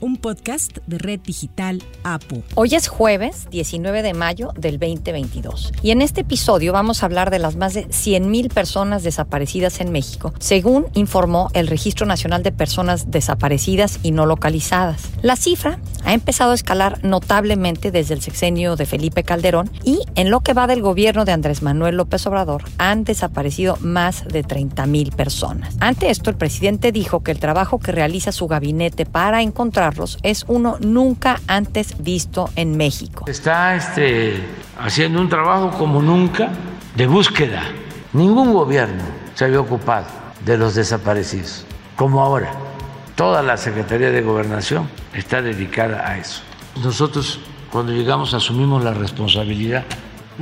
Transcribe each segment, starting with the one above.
un podcast de Red Digital APU. Hoy es jueves 19 de mayo del 2022 y en este episodio vamos a hablar de las más de 100.000 personas desaparecidas en México, según informó el Registro Nacional de Personas Desaparecidas y No Localizadas. La cifra ha empezado a escalar notablemente desde el sexenio de Felipe Calderón y en lo que va del gobierno de Andrés Manuel López Obrador han desaparecido más de 30.000 personas. Ante esto, el presidente dijo que el trabajo que realiza su gabinete para encontrar es uno nunca antes visto en México. Está este, haciendo un trabajo como nunca de búsqueda. Ningún gobierno se había ocupado de los desaparecidos, como ahora. Toda la Secretaría de Gobernación está dedicada a eso. Nosotros, cuando llegamos, asumimos la responsabilidad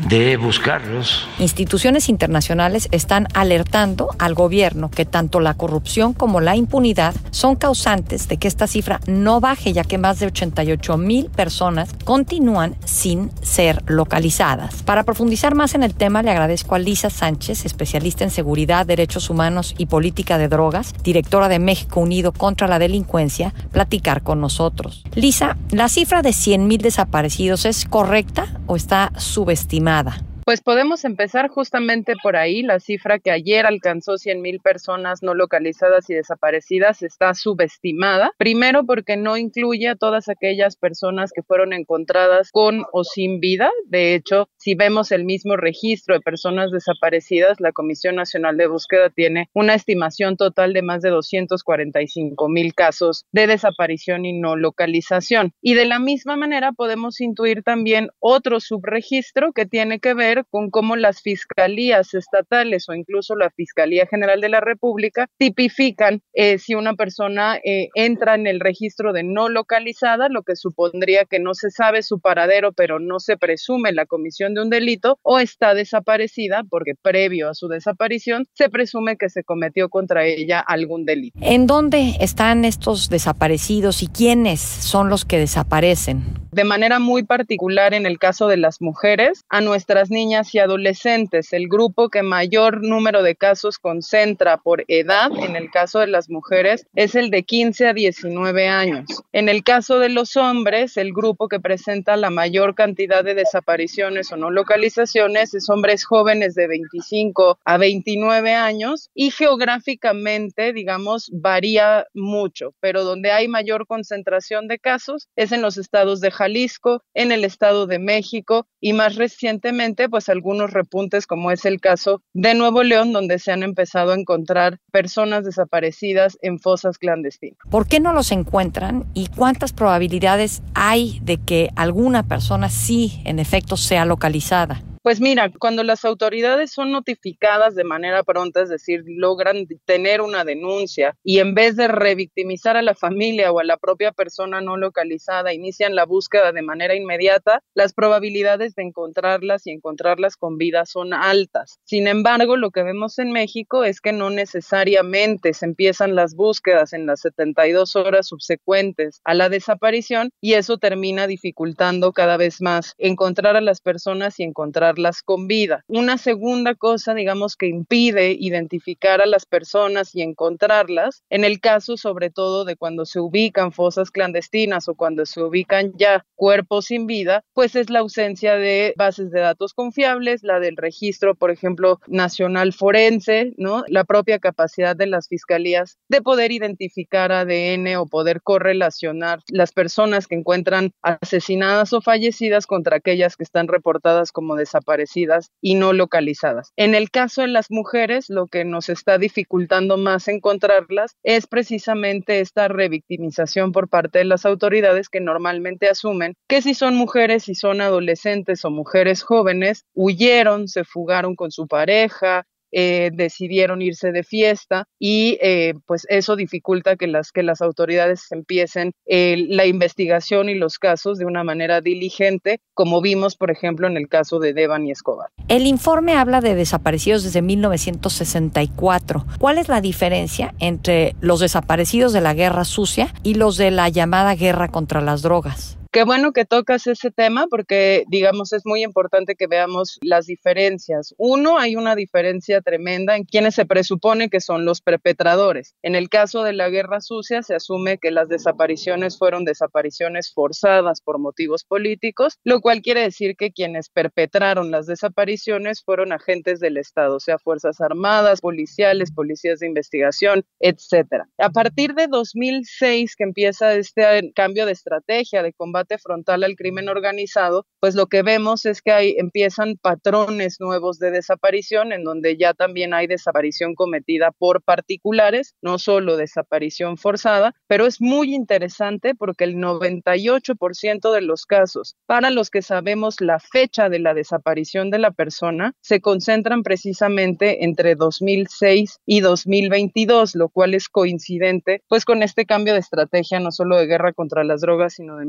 de buscarlos. Instituciones internacionales están alertando al gobierno que tanto la corrupción como la impunidad son causantes de que esta cifra no baje, ya que más de 88 mil personas continúan sin ser localizadas. Para profundizar más en el tema, le agradezco a Lisa Sánchez, especialista en seguridad, derechos humanos y política de drogas, directora de México Unido contra la Delincuencia, platicar con nosotros. Lisa, ¿la cifra de 100 mil desaparecidos es correcta o está subestimada? Nada. Pues podemos empezar justamente por ahí. La cifra que ayer alcanzó 100 mil personas no localizadas y desaparecidas está subestimada. Primero porque no incluye a todas aquellas personas que fueron encontradas con o sin vida. De hecho, si vemos el mismo registro de personas desaparecidas, la Comisión Nacional de Búsqueda tiene una estimación total de más de 245 mil casos de desaparición y no localización. Y de la misma manera podemos intuir también otro subregistro que tiene que ver con cómo las fiscalías estatales o incluso la Fiscalía General de la República tipifican eh, si una persona eh, entra en el registro de no localizada, lo que supondría que no se sabe su paradero, pero no se presume la comisión de un delito, o está desaparecida, porque previo a su desaparición se presume que se cometió contra ella algún delito. ¿En dónde están estos desaparecidos y quiénes son los que desaparecen? De manera muy particular en el caso de las mujeres, a nuestras niñas y adolescentes, el grupo que mayor número de casos concentra por edad, en el caso de las mujeres, es el de 15 a 19 años. En el caso de los hombres, el grupo que presenta la mayor cantidad de desapariciones o no localizaciones es hombres jóvenes de 25 a 29 años y geográficamente, digamos, varía mucho, pero donde hay mayor concentración de casos es en los estados de Jalisco, en el estado de México y más recientemente, pues algunos repuntes, como es el caso de Nuevo León, donde se han empezado a encontrar personas desaparecidas en fosas clandestinas. ¿Por qué no los encuentran y cuántas probabilidades hay de que alguna persona sí, en efecto, sea localizada? Pues mira, cuando las autoridades son notificadas de manera pronta, es decir, logran tener una denuncia y en vez de revictimizar a la familia o a la propia persona no localizada, inician la búsqueda de manera inmediata, las probabilidades de encontrarlas y encontrarlas con vida son altas. Sin embargo, lo que vemos en México es que no necesariamente se empiezan las búsquedas en las 72 horas subsecuentes a la desaparición y eso termina dificultando cada vez más encontrar a las personas y encontrar con vida. Una segunda cosa, digamos, que impide identificar a las personas y encontrarlas, en el caso sobre todo de cuando se ubican fosas clandestinas o cuando se ubican ya cuerpos sin vida, pues es la ausencia de bases de datos confiables, la del registro, por ejemplo, nacional forense, ¿no? La propia capacidad de las fiscalías de poder identificar ADN o poder correlacionar las personas que encuentran asesinadas o fallecidas contra aquellas que están reportadas como desaparecidas desaparecidas y no localizadas. En el caso de las mujeres, lo que nos está dificultando más encontrarlas es precisamente esta revictimización por parte de las autoridades que normalmente asumen que si son mujeres, si son adolescentes o mujeres jóvenes, huyeron, se fugaron con su pareja, eh, decidieron irse de fiesta y eh, pues eso dificulta que las, que las autoridades empiecen la investigación y los casos de una manera diligente, como vimos, por ejemplo, en el caso de Devan y Escobar. El informe habla de desaparecidos desde 1964. ¿Cuál es la diferencia entre los desaparecidos de la guerra sucia y los de la llamada guerra contra las drogas? Qué bueno que tocas ese tema porque, digamos, es muy importante que veamos las diferencias. Uno, hay una diferencia tremenda en quienes se presupone que son los perpetradores. En el caso de la guerra sucia, se asume que las desapariciones fueron desapariciones forzadas por motivos políticos, lo cual quiere decir que quienes perpetraron las desapariciones fueron agentes del Estado, sea, Fuerzas Armadas, policiales, policías de investigación, etcétera. A partir de 2006, que empieza este cambio de estrategia de combate frontal al crimen organizado, pues lo que vemos es que hay, empiezan patrones nuevos de desaparición, en donde ya también hay desaparición cometida por particulares, no solo desaparición forzada, pero es muy interesante porque el 98% de los casos para los que sabemos la fecha de la desaparición de la persona se concentran precisamente entre 2006 y 2022, lo cual es coincidente pues con este cambio de estrategia no solo de guerra contra las drogas, sino de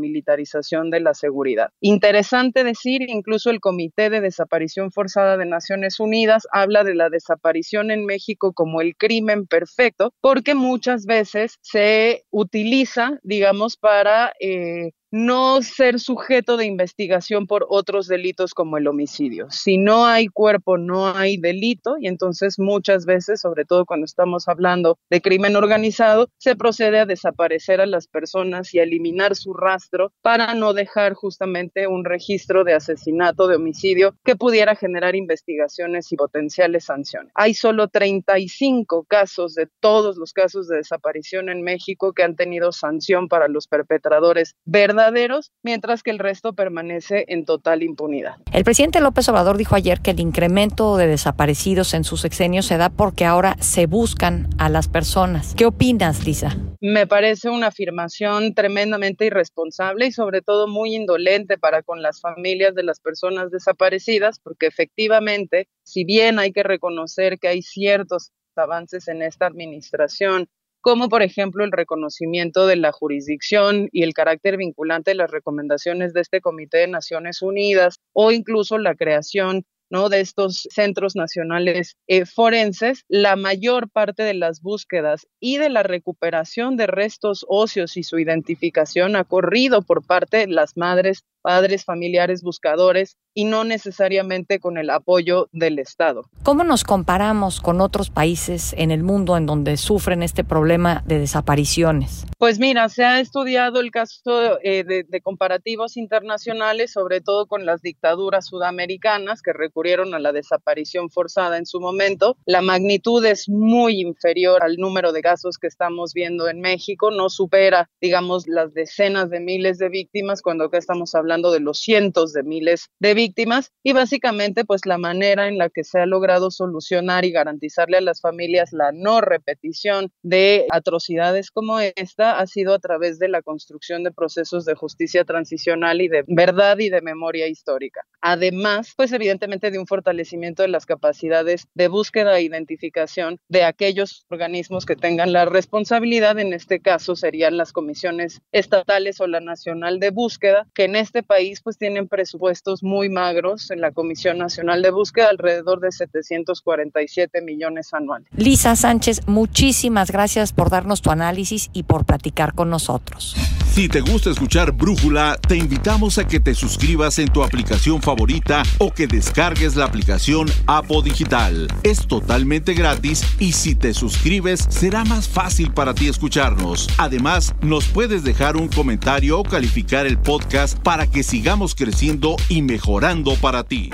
de la seguridad. Interesante decir, incluso el Comité de Desaparición Forzada de Naciones Unidas habla de la desaparición en México como el crimen perfecto, porque muchas veces se utiliza, digamos, para eh, no ser sujeto de investigación por otros delitos como el homicidio. Si no hay cuerpo, no hay delito y entonces muchas veces, sobre todo cuando estamos hablando de crimen organizado, se procede a desaparecer a las personas y a eliminar su rastro para no dejar justamente un registro de asesinato, de homicidio que pudiera generar investigaciones y potenciales sanciones. Hay solo 35 casos de todos los casos de desaparición en México que han tenido sanción para los perpetradores verdaderos verdaderos, mientras que el resto permanece en total impunidad. El presidente López Obrador dijo ayer que el incremento de desaparecidos en sus sexenios se da porque ahora se buscan a las personas. ¿Qué opinas, Lisa? Me parece una afirmación tremendamente irresponsable y sobre todo muy indolente para con las familias de las personas desaparecidas, porque efectivamente, si bien hay que reconocer que hay ciertos avances en esta administración como por ejemplo el reconocimiento de la jurisdicción y el carácter vinculante de las recomendaciones de este Comité de Naciones Unidas o incluso la creación ¿no? de estos centros nacionales eh, forenses, la mayor parte de las búsquedas y de la recuperación de restos óseos y su identificación ha corrido por parte de las madres padres, familiares, buscadores y no necesariamente con el apoyo del Estado. ¿Cómo nos comparamos con otros países en el mundo en donde sufren este problema de desapariciones? Pues mira, se ha estudiado el caso eh, de, de, comparativos internacionales, sobre todo con las dictaduras sudamericanas que recurrieron a la desaparición forzada en su momento. La magnitud es muy inferior al número de casos que estamos viendo en México, no supera, digamos, las decenas de miles de víctimas cuando acá estamos hablando de los cientos de miles de víctimas y básicamente pues la manera en la que se ha logrado solucionar y garantizarle a las familias la no repetición de atrocidades como esta ha sido a través de la construcción de procesos de justicia transicional y de verdad y de memoria histórica. Además, pues evidentemente de un fortalecimiento de las capacidades de búsqueda e identificación de aquellos organismos que tengan la responsabilidad, en este caso serían las comisiones estatales o la nacional de búsqueda, que en este este país pues tienen presupuestos muy magros en la Comisión Nacional de Búsqueda, alrededor de 747 millones anuales. Lisa Sánchez, muchísimas gracias por darnos tu análisis y por platicar con nosotros. Si te gusta escuchar Brújula, te invitamos a que te suscribas en tu aplicación favorita o que descargues la aplicación Apo Digital. Es totalmente gratis y si te suscribes será más fácil para ti escucharnos. Además, nos puedes dejar un comentario o calificar el podcast para que sigamos creciendo y mejorando para ti.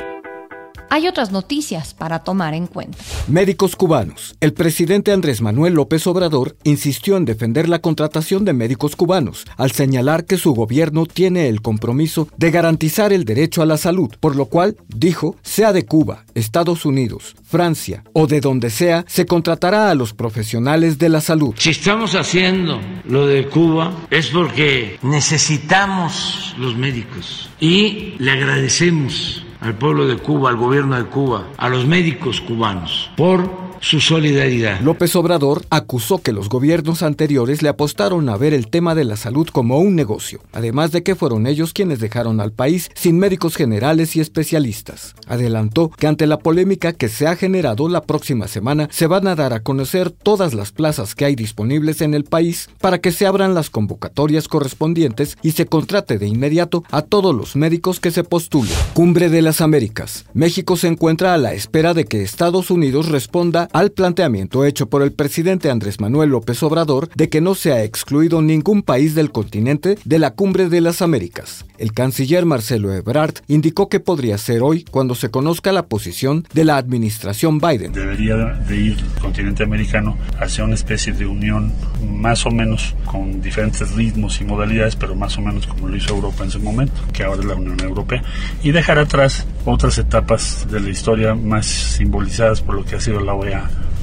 Hay otras noticias para tomar en cuenta. Médicos cubanos. El presidente Andrés Manuel López Obrador insistió en defender la contratación de médicos cubanos, al señalar que su gobierno tiene el compromiso de garantizar el derecho a la salud, por lo cual, dijo, sea de Cuba, Estados Unidos, Francia o de donde sea, se contratará a los profesionales de la salud. Si estamos haciendo lo de Cuba es porque necesitamos los médicos y le agradecemos al pueblo de Cuba, al gobierno de Cuba, a los médicos cubanos, por su solidaridad. López Obrador acusó que los gobiernos anteriores le apostaron a ver el tema de la salud como un negocio, además de que fueron ellos quienes dejaron al país sin médicos generales y especialistas. Adelantó que ante la polémica que se ha generado la próxima semana se van a dar a conocer todas las plazas que hay disponibles en el país para que se abran las convocatorias correspondientes y se contrate de inmediato a todos los médicos que se postulen. Cumbre de las Américas. México se encuentra a la espera de que Estados Unidos responda al planteamiento hecho por el presidente Andrés Manuel López Obrador de que no se ha excluido ningún país del continente de la Cumbre de las Américas. El canciller Marcelo Ebrard indicó que podría ser hoy cuando se conozca la posición de la administración Biden. Debería de ir el continente americano hacia una especie de unión más o menos con diferentes ritmos y modalidades, pero más o menos como lo hizo Europa en su momento, que ahora es la Unión Europea, y dejar atrás otras etapas de la historia más simbolizadas por lo que ha sido la OEA Yeah.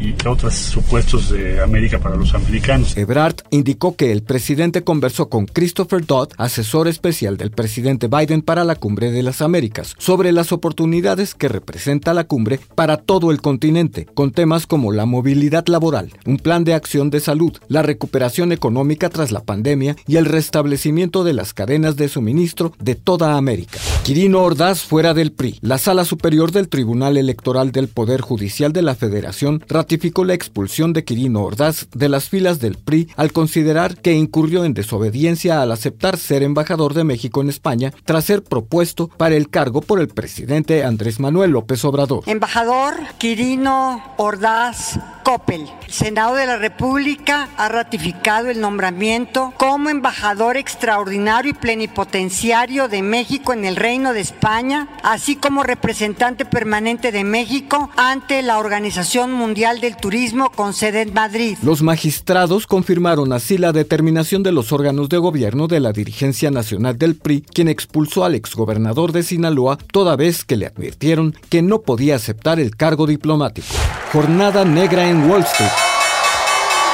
Y otros supuestos de América para los americanos. Ebrard indicó que el presidente conversó con Christopher Dodd, asesor especial del presidente Biden para la Cumbre de las Américas, sobre las oportunidades que representa la cumbre para todo el continente, con temas como la movilidad laboral, un plan de acción de salud, la recuperación económica tras la pandemia y el restablecimiento de las cadenas de suministro de toda América. Quirino Ordaz fuera del PRI. La Sala Superior del Tribunal Electoral del Poder Judicial de la Federación ratificó la expulsión de Quirino Ordaz de las filas del PRI al considerar que incurrió en desobediencia al aceptar ser embajador de México en España tras ser propuesto para el cargo por el presidente Andrés Manuel López Obrador. Embajador Quirino Ordaz Coppel. El Senado de la República ha ratificado el nombramiento como embajador extraordinario y plenipotenciario de México en el Reino de España, así como representante permanente de México ante la Organización Mundial del Turismo con sede en Madrid. Los magistrados confirmaron así la determinación de los órganos de gobierno de la dirigencia nacional del PRI, quien expulsó al exgobernador de Sinaloa toda vez que le advirtieron que no podía aceptar el cargo diplomático. Jornada negra en Wall Street.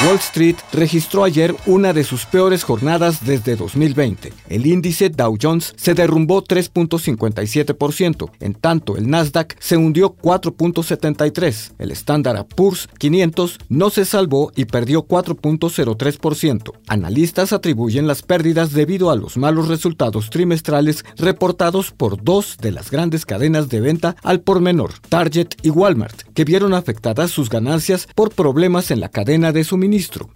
Wall Street registró ayer una de sus peores jornadas desde 2020. El índice Dow Jones se derrumbó 3.57%, en tanto el Nasdaq se hundió 4.73%. El Standard Poor's 500 no se salvó y perdió 4.03%. Analistas atribuyen las pérdidas debido a los malos resultados trimestrales reportados por dos de las grandes cadenas de venta al por menor, Target y Walmart, que vieron afectadas sus ganancias por problemas en la cadena de suministro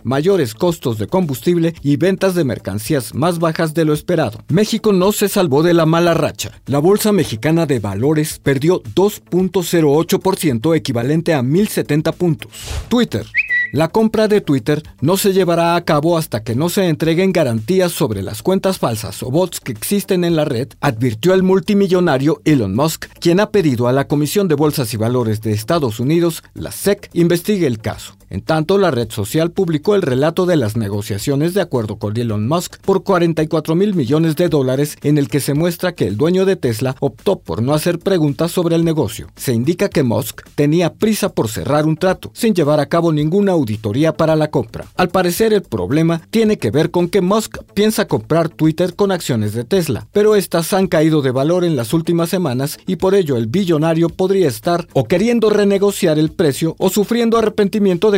mayores costos de combustible y ventas de mercancías más bajas de lo esperado. México no se salvó de la mala racha. La Bolsa Mexicana de Valores perdió 2.08% equivalente a 1.070 puntos. Twitter la compra de Twitter no se llevará a cabo hasta que no se entreguen garantías sobre las cuentas falsas o bots que existen en la red, advirtió el multimillonario Elon Musk, quien ha pedido a la Comisión de Bolsas y Valores de Estados Unidos, la SEC, investigue el caso. En tanto, la red social publicó el relato de las negociaciones de acuerdo con Elon Musk por 44 mil millones de dólares en el que se muestra que el dueño de Tesla optó por no hacer preguntas sobre el negocio. Se indica que Musk tenía prisa por cerrar un trato, sin llevar a cabo ninguna auditoría para la compra. Al parecer el problema tiene que ver con que Musk piensa comprar Twitter con acciones de Tesla, pero estas han caído de valor en las últimas semanas y por ello el billonario podría estar o queriendo renegociar el precio o sufriendo arrepentimiento de